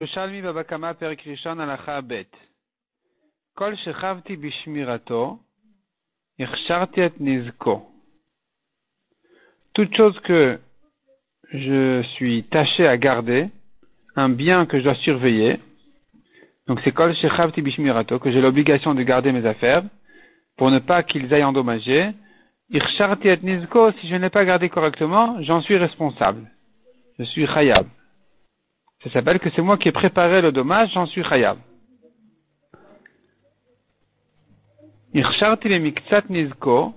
ירושלמי בבא קמא פרק ראשון הלכה ב' כל שכבתי בשמירתו, הכשרתי את נזקו. Toute chose que je suis taché à garder, un bien que je dois surveiller, donc c'est kol shechavti bishmirato, que j'ai l'obligation de garder mes affaires, pour ne pas qu'ils aillent endommager. Ircharti et nizko, si je ne l'ai pas gardé correctement, j'en suis responsable. Je suis chayab. Ça s'appelle que c'est moi qui ai préparé le dommage, j'en suis miktsat nizko,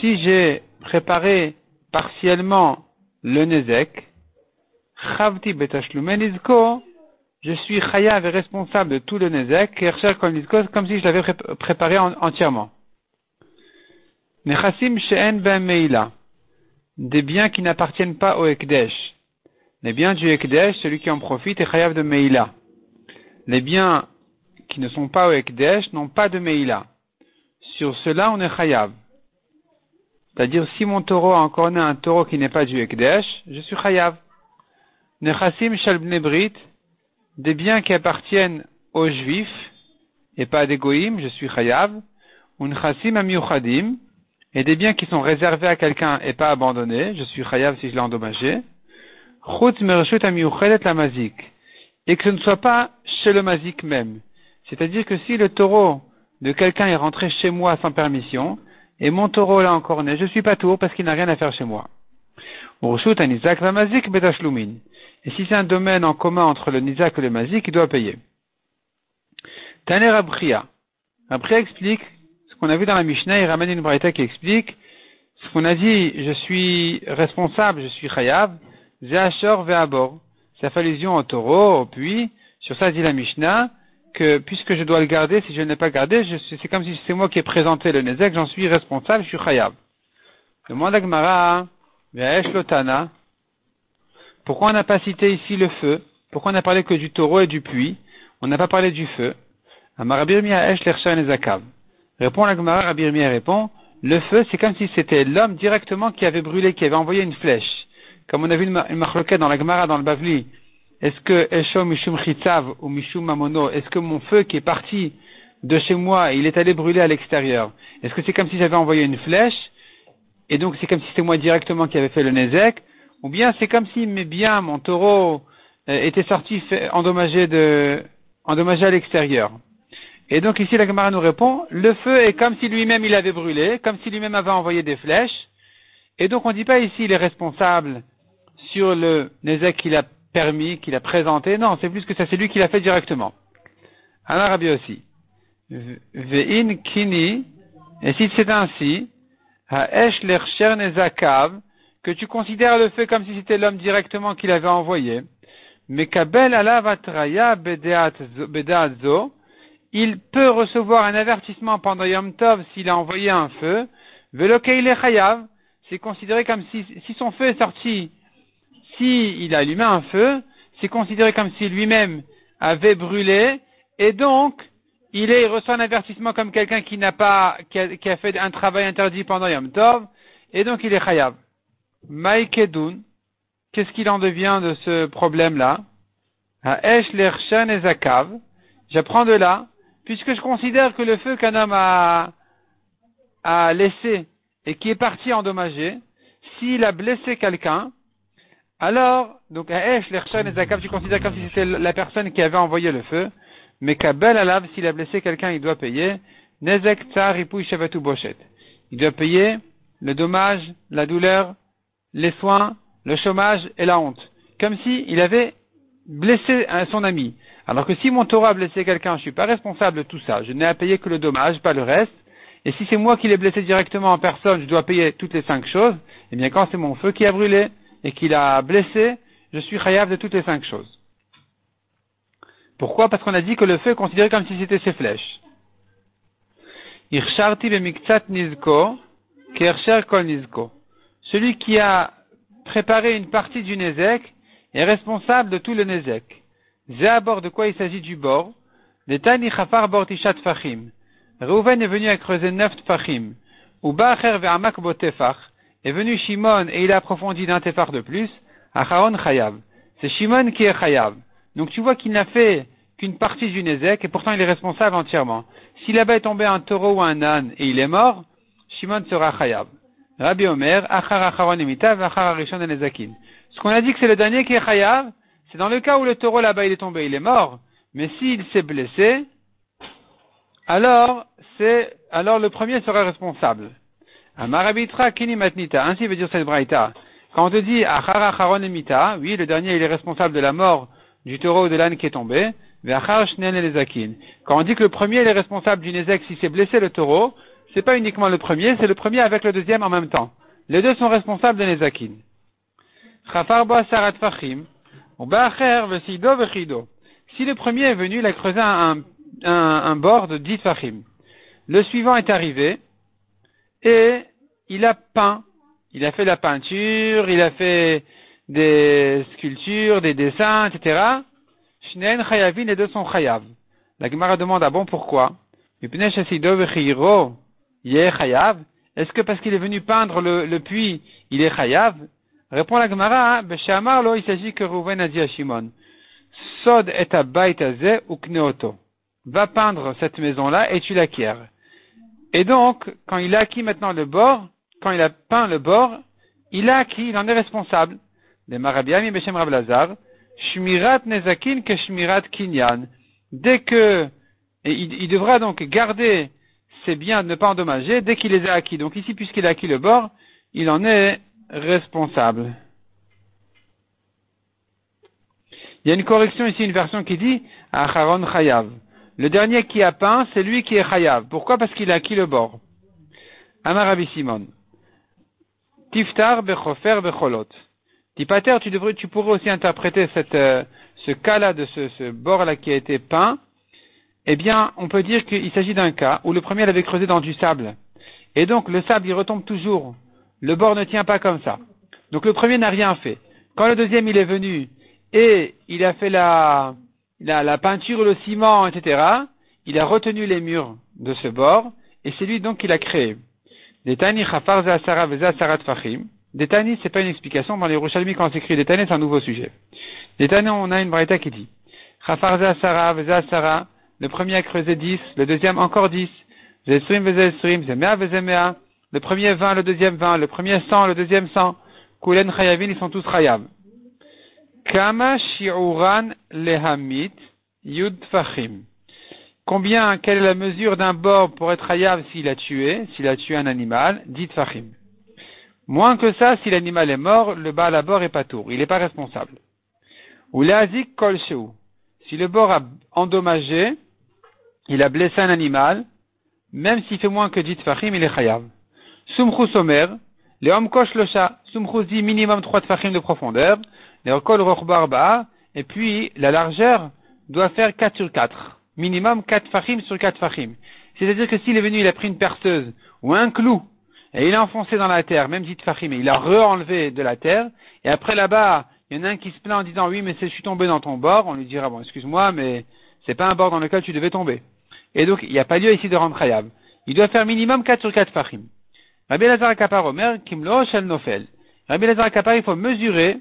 si j'ai préparé partiellement le nezek, chavti betashlume nizko, je suis chayav et responsable de tout le nezek, comme si je l'avais préparé entièrement. Nechasim she'en ben meila, des biens qui n'appartiennent pas au ekdesh. Les biens du Ekdesh, celui qui en profite est Chayav de Meila. Les biens qui ne sont pas au Ekdesh n'ont pas de Meila. Sur cela, on est Chayav. C'est-à-dire, si mon taureau a encore un taureau qui n'est pas du Ekdesh, je suis Chayav. Nechassim Shalbnebrit, des biens qui appartiennent aux Juifs et pas à des Goïm, je suis Chayav. Unchasim Amiuchadim, et des biens qui sont réservés à quelqu'un et pas abandonnés, je suis Chayav si je l'ai endommagé. Et que ce ne soit pas chez le mazik même. C'est-à-dire que si le taureau de quelqu'un est rentré chez moi sans permission, et mon taureau là encore né, je suis pas tour parce qu'il n'a rien à faire chez moi. Et si c'est un domaine en commun entre le nizak et le mazik, il doit payer. Taner Abria. Abria explique ce qu'on a vu dans la Mishnah, il ramène une qui explique ce qu'on a dit, je suis responsable, je suis chayav, Zéachor Ve'abor. Ça fait allusion au taureau, au puits. Sur ça dit la Mishnah que puisque je dois le garder, si je ne l'ai pas gardé, c'est comme si c'est moi qui ai présenté le Nezek, j'en suis responsable, je suis Chayab. Demande à Gmara, Lotana. Pourquoi on n'a pas cité ici le feu? Pourquoi on n'a parlé que du taureau et du puits? On n'a pas parlé du feu. Répond la Gemara, Rabbi répond, le feu, c'est comme si c'était l'homme directement qui avait brûlé, qui avait envoyé une flèche comme on a vu une, une dans la Gemara, dans le Bavli, est-ce que Esho Mishum Chitzav ou Mishum Mamono, est-ce que mon feu qui est parti de chez moi, il est allé brûler à l'extérieur? Est-ce que c'est comme si j'avais envoyé une flèche et donc c'est comme si c'était moi directement qui avait fait le Nezek? Ou bien c'est comme si mes biens, mon taureau, euh, était sorti endommagé, de, endommagé à l'extérieur. Et donc ici la Gemara nous répond, le feu est comme si lui-même il avait brûlé, comme si lui-même avait envoyé des flèches, et donc on ne dit pas ici il est responsable sur le Nezek qu'il a permis, qu'il a présenté. Non, c'est plus que ça, c'est lui qui l'a fait directement. En arabe aussi. Ve'in kini, et si c'est ainsi, ha'esh l'ercher nezakav, que tu considères le fait comme si c'était l'homme directement qui l'avait envoyé, mais kabel alav atraya il peut recevoir un avertissement pendant Yom Tov s'il a envoyé un feu, velokeile chayav, c'est considéré comme si son feu est sorti s'il il a allumé un feu, c'est considéré comme si lui-même avait brûlé, et donc, il, est, reçoit un avertissement comme quelqu'un qui n'a pas, qui a, fait un travail interdit pendant Yom Tov, et donc il est chayav. Maïkedoun, qu'est-ce qu'il en devient de ce problème-là? Ha'esh et zakav. J'apprends de là, puisque je considère que le feu qu'un homme a, a laissé et qui est parti endommagé, s'il a blessé quelqu'un, alors, donc, Aesh, l'Ershan et Zakav, tu considères comme si c'était la personne qui avait envoyé le feu. Mais Kabel Alav, s'il a blessé quelqu'un, il doit payer. Nezek Shavatu Boshet. Il doit payer le dommage, la douleur, les soins, le chômage et la honte. Comme si avait blessé son ami. Alors que si mon Torah a blessé quelqu'un, je ne suis pas responsable de tout ça. Je n'ai à payer que le dommage, pas le reste. Et si c'est moi qui l'ai blessé directement en personne, je dois payer toutes les cinq choses. Eh bien, quand c'est mon feu qui a brûlé, et qu'il a blessé, je suis chayav de toutes les cinq choses. Pourquoi? Parce qu'on a dit que le feu est considéré comme si c'était ses flèches. Celui qui a préparé une partie du nezek est responsable de tout le nezek. Zé à bord de quoi il s'agit du bord? Tani chafar fachim. Reuven est venu à creuser neuf fachim. Est venu Shimon et il a approfondi d'un tefar de plus, Acharon Chayav. C'est Shimon qui est Chayav. Donc tu vois qu'il n'a fait qu'une partie du Nezek et pourtant il est responsable entièrement. Si là-bas est tombé un taureau ou un âne et il est mort, Shimon sera Chayab. Rabbi Omer, Achar Acharon Emitav, Achar Arishon Nezakin. Ce qu'on a dit que c'est le dernier qui est Chayab, c'est dans le cas où le taureau là-bas il est tombé, il est mort. Mais s'il s'est blessé, alors c'est alors le premier sera responsable. Amarabitra Kini Matnita, ainsi veut dire cette braïta. Quand on te dit Achar Emita, oui, le dernier il est responsable de la mort du taureau ou de l'âne qui est tombé, quand on dit que le premier est responsable du Nézek si c'est blessé le taureau, c'est pas uniquement le premier, c'est le premier avec le deuxième en même temps. Les deux sont responsables de Nezakin. Si le premier est venu, il a creusé un, un, bord de 10 fachim. Le suivant est arrivé et il a peint. Il a fait la peinture, il a fait des sculptures, des dessins, etc. Shnen chayavin, les deux sont chayav. La Gemara demande, ah bon, pourquoi? Est-ce que parce qu'il est venu peindre le, puits, il est chayav? Répond la Gemara, hein, il s'agit que Rouven a dit à Shimon, Sod et ou. Va peindre cette maison-là et tu l'acquiers. Et donc, quand il a acquis maintenant le bord, quand il a peint le bord, il a acquis, il en est responsable. Les Marabiami Beshem Rablazar, Shmirat Nezakin que Shmirat Kinyan. Dès que, et il, devra donc garder ses biens, ne pas endommager, dès qu'il les a acquis. Donc ici, puisqu'il a acquis le bord, il en est responsable. Il y a une correction ici, une version qui dit Acharon Chayav. Le dernier qui a peint, c'est lui qui est Chayav. Pourquoi? Parce qu'il a acquis le bord. Amarabi Simon. Tiftar bechofer becholot. Tipater, tu devrais, tu pourrais aussi interpréter cette, euh, ce cas-là de ce, ce bord-là qui a été peint. Eh bien, on peut dire qu'il s'agit d'un cas où le premier l'avait creusé dans du sable. Et donc, le sable, il retombe toujours. Le bord ne tient pas comme ça. Donc, le premier n'a rien fait. Quand le deuxième, il est venu et il a fait la, la, la peinture, le ciment, etc., il a retenu les murs de ce bord et c'est lui donc qui l'a créé. Détani, c'est pas une explication. Dans les Rouchalmi, quand on s'écrit Détani, c'est un nouveau sujet. Détani, on a une braïta qui dit Chafarza Sara, Veza Sara, le premier a creusé 10, le deuxième encore 10, Zesrim Vezesrim, Zemea Vezemea, le premier 20, le deuxième 20, le premier 100, le deuxième 100, Kulen Chayavin, ils sont tous Chayav. Kama Lehamit Yud. Combien, quelle est la mesure d'un bord pour être Chayav s'il a tué, s'il a tué un animal, dit Fachim. Moins que ça, si l'animal est mort, le bas à bord est pas tour. Il n'est pas responsable. Ou l'azik kol Si le bord a endommagé, il a blessé un animal, même s'il fait moins que dit fachim, il est chayav. Sumchus somer, le homme kosh le chat. Sumchus dit minimum 3 tfachim de profondeur, et puis la largeur doit faire 4 sur 4. Minimum 4 fachim sur 4 fachim. C'est-à-dire que s'il est venu, il a pris une perceuse ou un clou et il a enfoncé dans la terre, même dit Fahim, il a re-enlevé de la terre, et après là-bas, il y en a un qui se plaint en disant oui, mais je suis tombé dans ton bord, on lui dira bon, excuse-moi, mais c'est pas un bord dans lequel tu devais tomber. Et donc, il n'y a pas lieu ici de rendre khayab. Il doit faire minimum 4 sur 4 fahim. Rabbi Lazar Kapar Omer, Kimlo Shel Nofel. Rabbi Lazar Kapar, il faut mesurer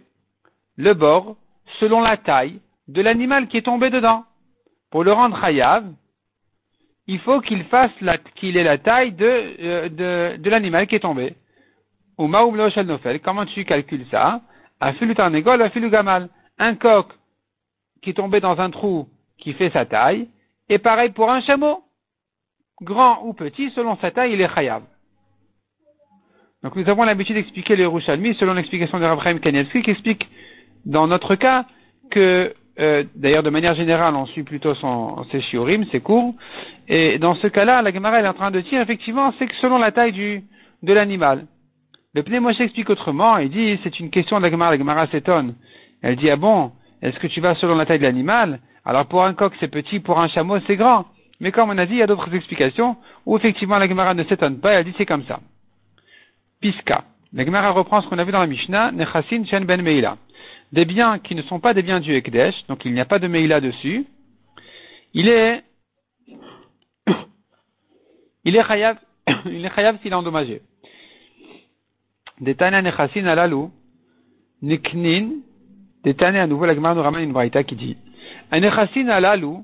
le bord selon la taille de l'animal qui est tombé dedans. Pour le rendre khayab, il faut qu'il fasse qu'il ait la taille de, euh, de, de l'animal qui est tombé. Ou nofel, comment tu calcules ça? gamal. Un coq qui est tombé dans un trou qui fait sa taille, et pareil pour un chameau. Grand ou petit, selon sa taille, il est chayav. Donc nous avons l'habitude d'expliquer les Rouchalmi selon l'explication de Rabbi Kanievski qui explique dans notre cas que euh, d'ailleurs, de manière générale, on suit plutôt son, ses shiurim, ses cours. Et dans ce cas-là, la Gemara est en train de dire, effectivement, c'est que selon la taille du, de l'animal. Le Pneumoche explique autrement, il dit, c'est une question de la Gemara, la Gemara s'étonne. Elle dit, ah bon, est-ce que tu vas selon la taille de l'animal? Alors pour un coq, c'est petit, pour un chameau, c'est grand. Mais comme on a dit, il y a d'autres explications où effectivement la Gemara ne s'étonne pas, elle dit c'est comme ça. Piska. La Gemara reprend ce qu'on a vu dans la Mishnah, Nechasin Shen Ben Meila des biens qui ne sont pas des biens du Ekdesh, donc il n'y a pas de Meila dessus, il est, il est chayav, il est s'il est endommagé. Detana nechasin alalu, niknin, Detana à nouveau la Gemara nous ramène une braïta qui dit, Anechasin alalu,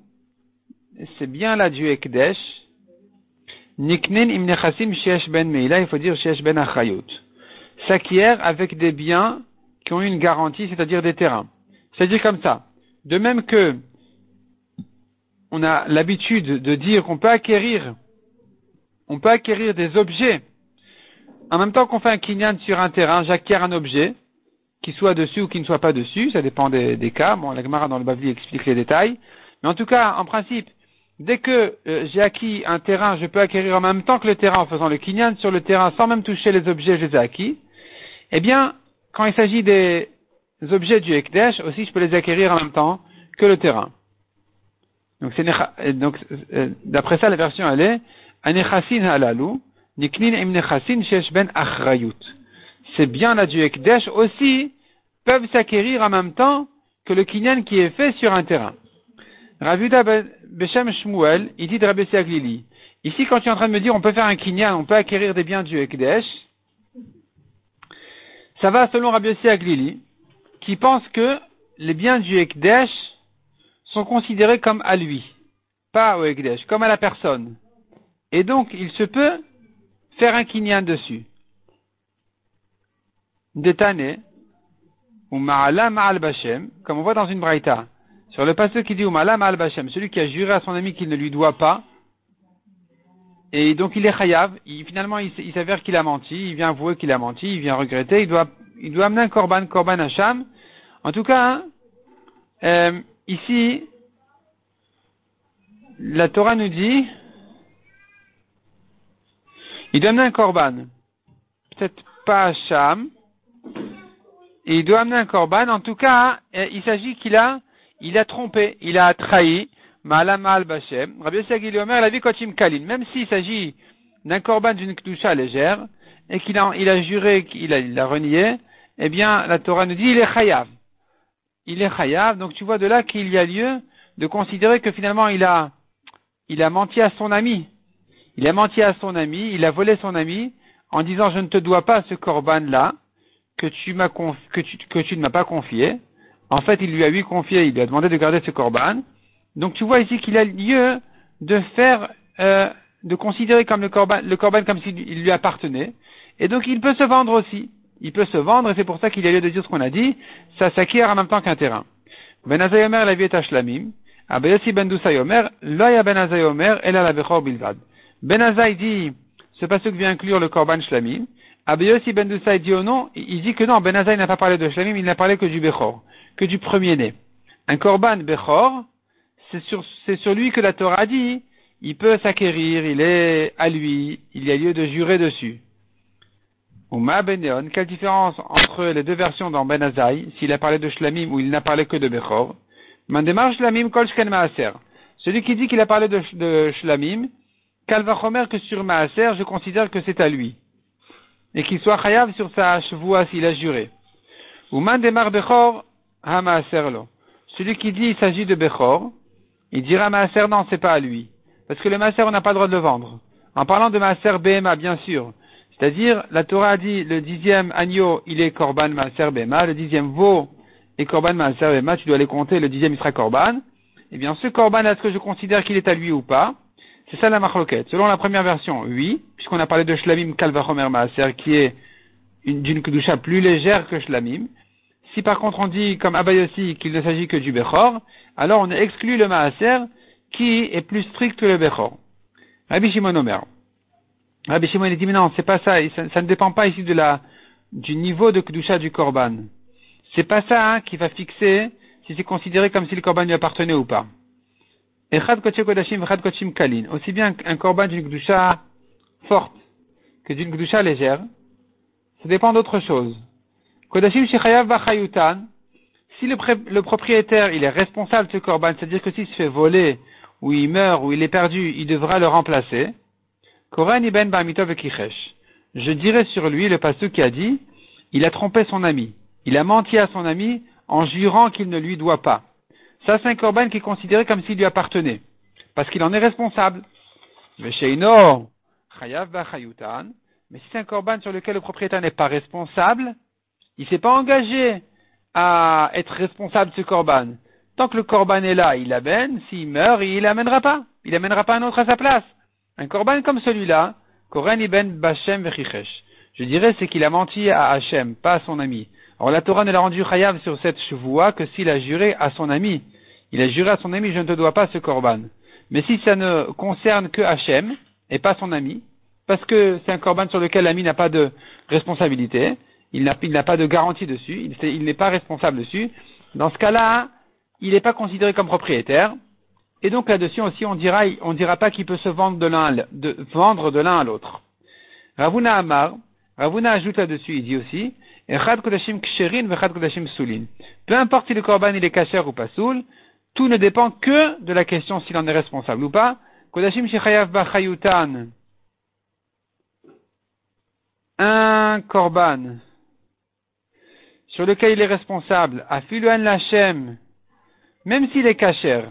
c'est bien là du Ekdesh. Niknin im nechasim sheesh ben meila, il faut dire sheesh ben achayut. S'acquiert avec des biens ont une garantie, c'est-à-dire des terrains. C'est-à-dire comme ça. De même que on a l'habitude de dire qu'on peut acquérir, on peut acquérir des objets. En même temps qu'on fait un kinyan sur un terrain, j'acquiers un objet, qui soit dessus ou qui ne soit pas dessus, ça dépend des, cas. Bon, la Gemara dans le Bavli explique les détails. Mais en tout cas, en principe, dès que euh, j'ai acquis un terrain, je peux acquérir en même temps que le terrain en faisant le kinyan sur le terrain sans même toucher les objets, je les ai acquis. Eh bien, quand il s'agit des objets du Ekdesh, aussi je peux les acquérir en même temps que le terrain. Donc, donc euh, d'après ça, la version elle est niknin im ben achrayut. C'est bien là du Ekdesh aussi peuvent s'acquérir en même temps que le kinyan qui est fait sur un terrain. Ravuda Beshem Shmuel, il dit de Rabbi Aglili. Ici, quand tu es en train de me dire on peut faire un kinyan, on peut acquérir des biens du Ekdesh, ça va selon Rabbi Aglili, qui pense que les biens du Ekdesh sont considérés comme à lui, pas au Ekdesh, comme à la personne. Et donc, il se peut faire un kinyan dessus. Détané, ou ma'ala ma'al bashem, comme on voit dans une braïta, sur le passage qui dit ou ma'ala ma'al bashem, celui qui a juré à son ami qu'il ne lui doit pas, et donc il est chayav, finalement il, s'avère qu'il a menti, il vient avouer qu'il a menti, il vient regretter, il doit, il doit amener un korban, korban hacham. En tout cas, hein, euh, Ici, la Torah nous dit, il doit amener un korban. Peut-être pas Hacham. Et il doit amener un korban. En tout cas, euh, il s'agit qu'il a, il a trompé, il a trahi. Ma'alam al Bashem. Rabbi Yossi Omer, la vie Kochim Kalin. Même s'il s'agit d'un korban d'une kdusha légère, et qu'il a, il a juré qu'il a, renié, eh bien, la Torah nous dit, il est chayav il est chayav. Donc tu vois de là qu'il y a lieu de considérer que finalement il a, il a menti à son ami. Il a menti à son ami, il a volé son ami en disant je ne te dois pas ce corban là que tu m'as que tu, que tu ne m'as pas confié. En fait, il lui a lui confié, il lui a demandé de garder ce corban. Donc tu vois ici qu'il a lieu de faire, euh, de considérer comme le corban, le corban comme s'il lui appartenait. Et donc il peut se vendre aussi il peut se vendre, et c'est pour ça qu'il a lieu de dire ce qu'on a dit, ça s'acquiert en même temps qu'un terrain. Ben Azayomer la vie est ashlamim, ben Dusayomer, loya ben Azayomer, la bechor bilvad. Ben Azay dit, ce passage vient inclure le korban shlamim, Abayasi ben Dusay dit oh non, il dit que non, Ben Azay n'a pas parlé de shlamim, il n'a parlé que du bechor, que du premier-né. Un korban bechor, c'est sur, lui que la Torah dit, il peut s'acquérir, il est à lui, il y a lieu de jurer dessus ou Ma Beneon, quelle différence entre les deux versions dans Ben Azaï, s'il a parlé de Shlamim ou il n'a parlé que de Bechor Mandemar Shlamim kol Maaser. Celui qui dit qu'il a parlé de, de Shlamim, Kalvachomer que sur Maaser, je considère que c'est à lui. Et qu'il soit chayav sur sa chevoua s'il a juré. Ou Mandemar Bechor, ha Maaser. Celui qui dit il s'agit de Bechor, il dira Maaser non, c'est pas à lui. Parce que le Maaser, on n'a pas le droit de le vendre. En parlant de Maaser Bema, bien sûr, c'est-à-dire, la Torah a dit, le dixième agneau, il est korban maaser bema, le dixième veau est korban maaser bema, tu dois les compter, le dixième il sera korban. Eh bien, ce korban, est-ce que je considère qu'il est à lui ou pas? C'est ça la machloquette. Selon la première version, oui, puisqu'on a parlé de shlamim kalvachomer maaser, qui est d'une kedusha plus légère que shlamim. Si par contre on dit, comme Abayossi, qu'il ne s'agit que du bechor, alors on exclut le maaser, qui est plus strict que le bechor. Rabbi Shimon Omer. Rabbi Shimon il dit mais non, c'est pas ça, ça, ne dépend pas ici de la, du niveau de Kedusha du Korban. C'est pas ça hein, qui va fixer si c'est considéré comme si le Korban lui appartenait ou pas. Kalin. Aussi bien un Korban d'une Kedusha forte que d'une Kedusha légère, ça dépend d'autre chose. Kodashim Shechayav Vachayutan, si le, le, propriétaire il est responsable de ce Korban, c'est-à-dire que s'il se fait voler, ou il meurt, ou il est perdu, il devra le remplacer. Je dirais sur lui le pasteur qui a dit, il a trompé son ami. Il a menti à son ami en jurant qu'il ne lui doit pas. Ça, c'est un korban qui est considéré comme s'il lui appartenait. Parce qu'il en est responsable. Mais si c'est un korban sur lequel le propriétaire n'est pas responsable, il s'est pas engagé à être responsable de ce korban. Tant que le corban est là, il l'amène. S'il meurt, il l'amènera pas. Il n'amènera pas un autre à sa place. Un corban comme celui-là, Koren Ibn Bashem Vechichesh. Je dirais, c'est qu'il a menti à Hachem, pas à son ami. Alors la Torah ne l'a rendu chayav sur cette chevoie que s'il a juré à son ami. Il a juré à son ami, je ne te dois pas ce corban. Mais si ça ne concerne que Hachem, et pas son ami, parce que c'est un corban sur lequel l'ami n'a pas de responsabilité, il n'a pas de garantie dessus, il n'est pas responsable dessus, dans ce cas-là, il n'est pas considéré comme propriétaire, et donc là-dessus aussi, on dira, on dira pas qu'il peut se vendre de l'un, vendre de l'un à l'autre. Ravuna Amar, Ravuna ajoute là-dessus, il dit aussi. Peu importe si le korban il est kacher ou pas soul, tout ne dépend que de la question s'il en est responsable ou pas. Un korban sur lequel il est responsable, Afiluan Lachem, même s'il est kacher,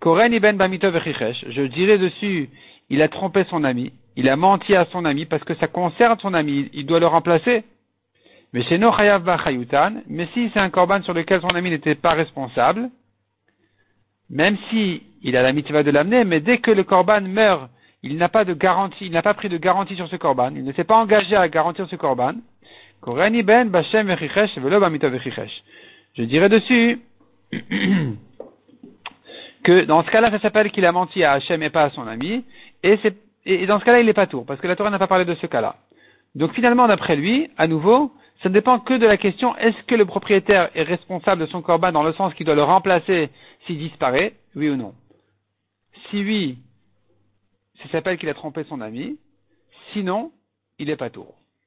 Koren Ibn Bamito je dirais dessus, il a trompé son ami, il a menti à son ami parce que ça concerne son ami, il doit le remplacer. Mais chez Nochayav Bachayutan, mais si c'est un korban sur lequel son ami n'était pas responsable, même si il a la mitzvah de l'amener, mais dès que le korban meurt, il n'a pas de garantie, il n'a pas pris de garantie sur ce korban, il ne s'est pas engagé à garantir ce korban. Ben Je dirais dessus que dans ce cas-là, ça s'appelle qu'il a menti à Hachem et pas à son ami, et, et dans ce cas-là, il n'est pas tour, parce que la Torah n'a pas parlé de ce cas-là. Donc finalement, d'après lui, à nouveau, ça ne dépend que de la question est-ce que le propriétaire est responsable de son corban dans le sens qu'il doit le remplacer s'il disparaît, oui ou non. Si oui, ça s'appelle qu'il a trompé son ami. Sinon, il n'est pas tour.